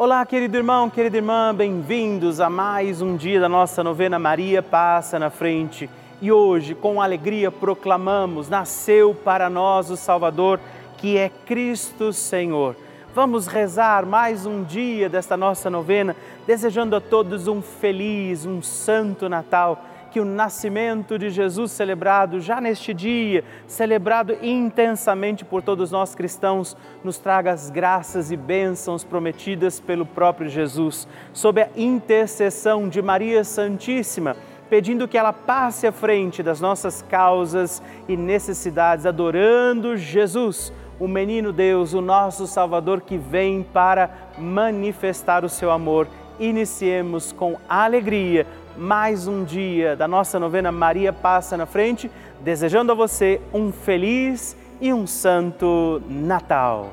Olá, querido irmão, querida irmã, bem-vindos a mais um dia da nossa novena Maria Passa na Frente. E hoje, com alegria, proclamamos: Nasceu para nós o Salvador, que é Cristo Senhor. Vamos rezar mais um dia desta nossa novena, desejando a todos um feliz, um santo Natal que o nascimento de Jesus celebrado já neste dia, celebrado intensamente por todos nós cristãos, nos traga as graças e bênçãos prometidas pelo próprio Jesus, sob a intercessão de Maria Santíssima, pedindo que ela passe à frente das nossas causas e necessidades, adorando Jesus o menino Deus, o nosso Salvador que vem para manifestar o seu amor. Iniciemos com alegria mais um dia da nossa novena Maria Passa na Frente, desejando a você um feliz e um santo Natal.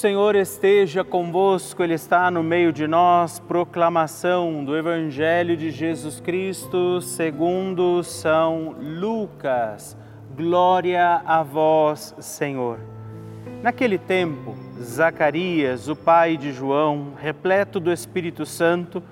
Senhor esteja convosco, Ele está no meio de nós. Proclamação do Evangelho de Jesus Cristo segundo São Lucas. Glória a vós, Senhor. Naquele tempo, Zacarias, o pai de João, repleto do Espírito Santo,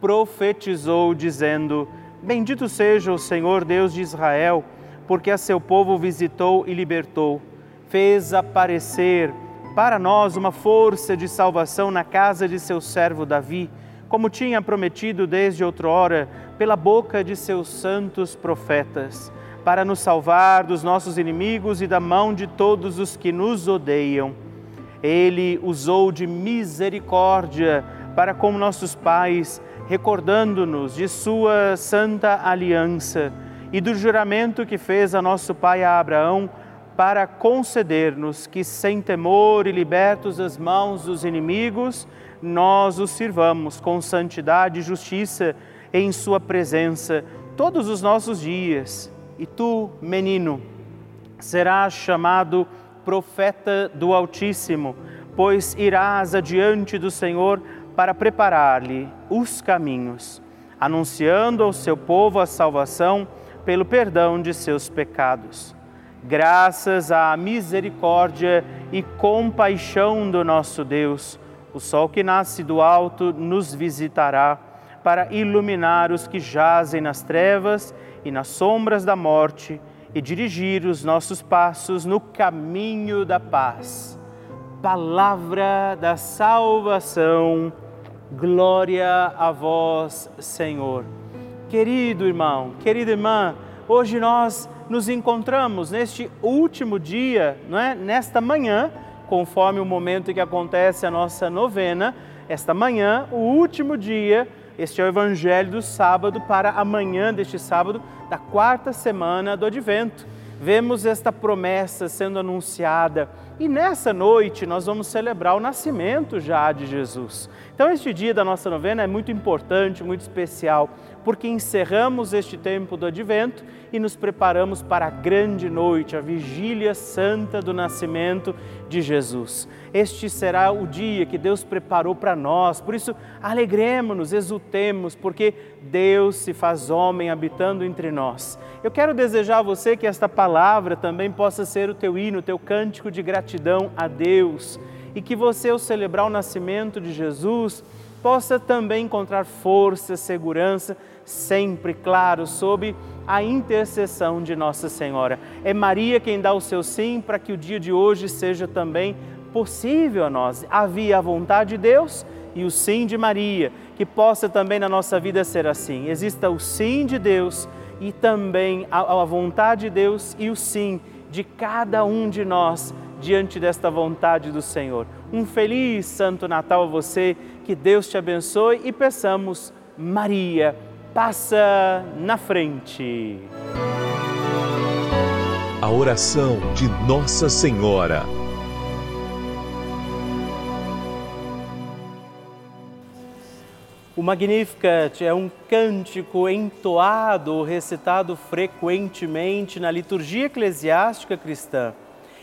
profetizou, dizendo: Bendito seja o Senhor Deus de Israel, porque a seu povo visitou e libertou, fez aparecer para nós uma força de salvação na casa de seu servo Davi, como tinha prometido desde outrora pela boca de seus santos profetas, para nos salvar dos nossos inimigos e da mão de todos os que nos odeiam. Ele usou de misericórdia para com nossos pais, recordando-nos de sua santa aliança e do juramento que fez a nosso pai Abraão para conceder-nos que, sem temor e libertos das mãos dos inimigos, nós os sirvamos com santidade e justiça em Sua presença todos os nossos dias. E tu, menino, serás chamado profeta do Altíssimo, pois irás adiante do Senhor para preparar-lhe os caminhos, anunciando ao seu povo a salvação pelo perdão de seus pecados graças à misericórdia e compaixão do nosso Deus, o sol que nasce do alto nos visitará, para iluminar os que jazem nas trevas e nas sombras da morte e dirigir os nossos passos no caminho da paz. Palavra da salvação, glória a vós, Senhor. Querido irmão, querida irmã, hoje nós nos encontramos neste último dia, não é? nesta manhã, conforme o momento em que acontece a nossa novena, esta manhã, o último dia este é o Evangelho do sábado para amanhã deste sábado da quarta semana do Advento. Vemos esta promessa sendo anunciada e nessa noite nós vamos celebrar o nascimento já de Jesus. Então, este dia da nossa novena é muito importante, muito especial, porque encerramos este tempo do advento e nos preparamos para a grande noite, a vigília santa do nascimento de Jesus. Este será o dia que Deus preparou para nós, por isso alegremos-nos, exultemos, porque Deus se faz homem habitando entre nós. Eu quero desejar a você que esta palavra também possa ser o teu hino, o teu cântico de gratidão a Deus e que você, ao celebrar o nascimento de Jesus, possa também encontrar força, segurança, sempre, claro, sob a intercessão de Nossa Senhora. É Maria quem dá o seu sim para que o dia de hoje seja também possível a nós. Havia a vontade de Deus e o sim de Maria, que possa também na nossa vida ser assim. Exista o sim de Deus e também a, a vontade de Deus e o sim de cada um de nós diante desta vontade do Senhor. Um feliz Santo Natal a você, que Deus te abençoe e peçamos, Maria, passa na frente. A oração de Nossa Senhora. O Magnificat é um cântico entoado, recitado frequentemente na liturgia eclesiástica cristã.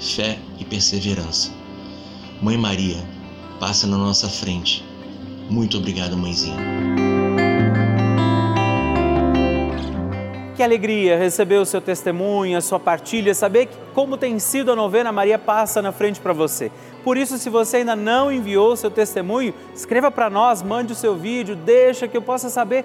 fé e perseverança. Mãe Maria, passa na nossa frente muito obrigado, mãezinha. Que alegria receber o seu testemunho, a sua partilha, saber como tem sido a novena Maria Passa na frente para você. Por isso, se você ainda não enviou o seu testemunho, escreva para nós, mande o seu vídeo, deixa que eu possa saber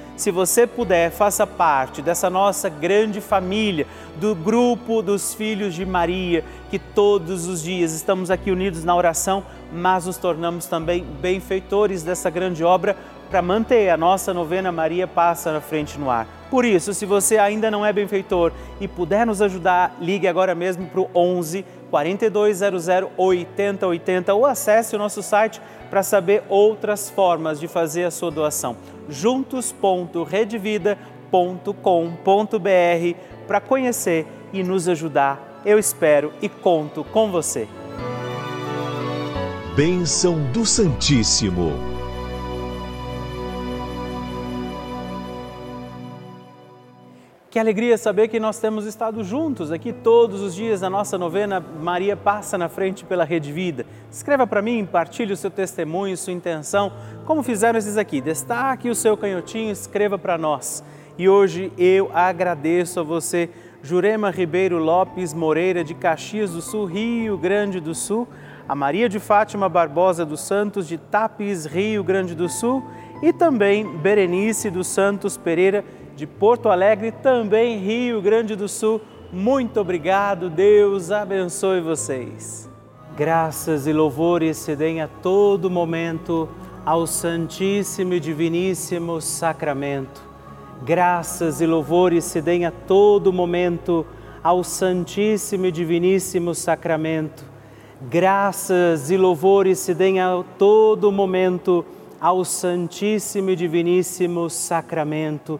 se você puder, faça parte dessa nossa grande família, do grupo dos filhos de Maria, que todos os dias estamos aqui unidos na oração, mas nos tornamos também benfeitores dessa grande obra para manter a nossa novena Maria Passa na Frente no Ar. Por isso, se você ainda não é benfeitor e puder nos ajudar, ligue agora mesmo para o 11 4200 8080 ou acesse o nosso site para saber outras formas de fazer a sua doação juntos.redvida.com.br para conhecer e nos ajudar. Eu espero e conto com você. Bênção do Santíssimo. Que alegria saber que nós temos estado juntos aqui todos os dias na nossa novena Maria Passa na Frente pela Rede Vida. Escreva para mim, partilhe o seu testemunho, sua intenção, como fizeram esses aqui. Destaque o seu canhotinho, escreva para nós. E hoje eu agradeço a você, Jurema Ribeiro Lopes Moreira, de Caxias do Sul, Rio Grande do Sul, a Maria de Fátima Barbosa dos Santos, de Tapes, Rio Grande do Sul, e também Berenice dos Santos Pereira, de Porto Alegre, também Rio Grande do Sul. Muito obrigado, Deus abençoe vocês. Graças e louvores se deem a todo momento ao Santíssimo e Diviníssimo Sacramento. Graças e louvores se deem a todo momento ao Santíssimo e Diviníssimo Sacramento. Graças e louvores se deem a todo momento ao Santíssimo e Diviníssimo Sacramento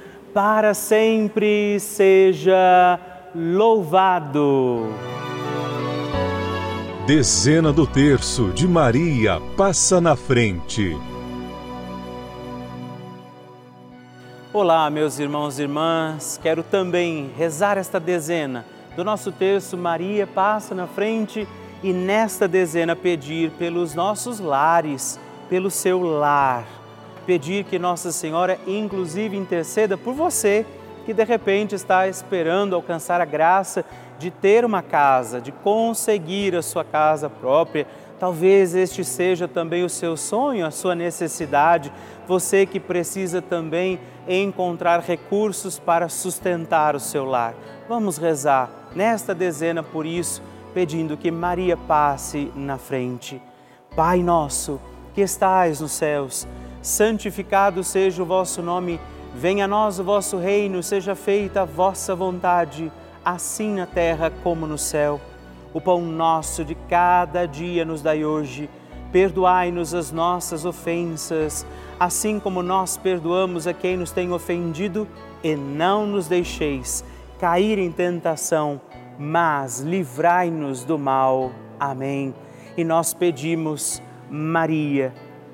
para sempre seja louvado. Dezena do terço de Maria passa na frente. Olá, meus irmãos e irmãs, quero também rezar esta dezena do nosso terço Maria passa na frente e nesta dezena pedir pelos nossos lares, pelo seu lar pedir que Nossa Senhora, inclusive, interceda por você que de repente está esperando alcançar a graça de ter uma casa, de conseguir a sua casa própria. Talvez este seja também o seu sonho, a sua necessidade. Você que precisa também encontrar recursos para sustentar o seu lar. Vamos rezar nesta dezena por isso, pedindo que Maria passe na frente. Pai nosso, que estais nos céus, santificado seja o vosso nome, venha a nós o vosso reino, seja feita a vossa vontade, assim na terra como no céu. O pão nosso de cada dia nos dai hoje. Perdoai-nos as nossas ofensas, assim como nós perdoamos a quem nos tem ofendido, e não nos deixeis cair em tentação, mas livrai-nos do mal. Amém. E nós pedimos, Maria,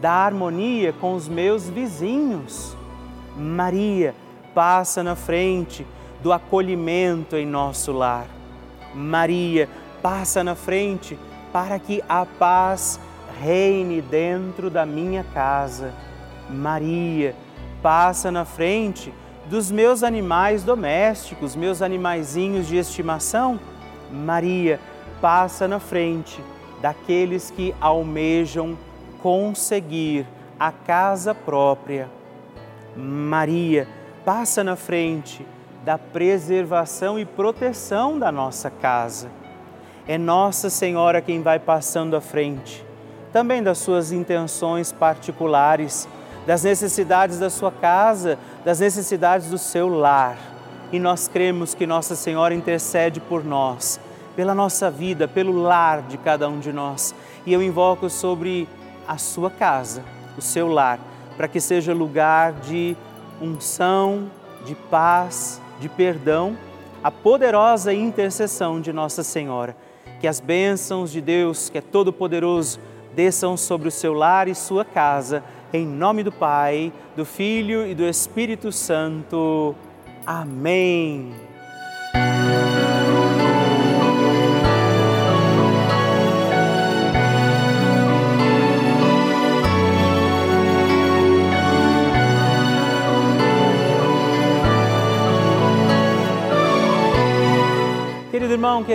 da harmonia com os meus vizinhos. Maria passa na frente do acolhimento em nosso lar. Maria passa na frente para que a paz reine dentro da minha casa. Maria passa na frente dos meus animais domésticos, meus animaizinhos de estimação. Maria passa na frente daqueles que almejam conseguir a casa própria. Maria passa na frente da preservação e proteção da nossa casa. É Nossa Senhora quem vai passando à frente, também das suas intenções particulares, das necessidades da sua casa, das necessidades do seu lar. E nós cremos que Nossa Senhora intercede por nós, pela nossa vida, pelo lar de cada um de nós. E eu invoco sobre a sua casa, o seu lar, para que seja lugar de unção, de paz, de perdão, a poderosa intercessão de Nossa Senhora. Que as bênçãos de Deus, que é todo-poderoso, desçam sobre o seu lar e sua casa, em nome do Pai, do Filho e do Espírito Santo. Amém.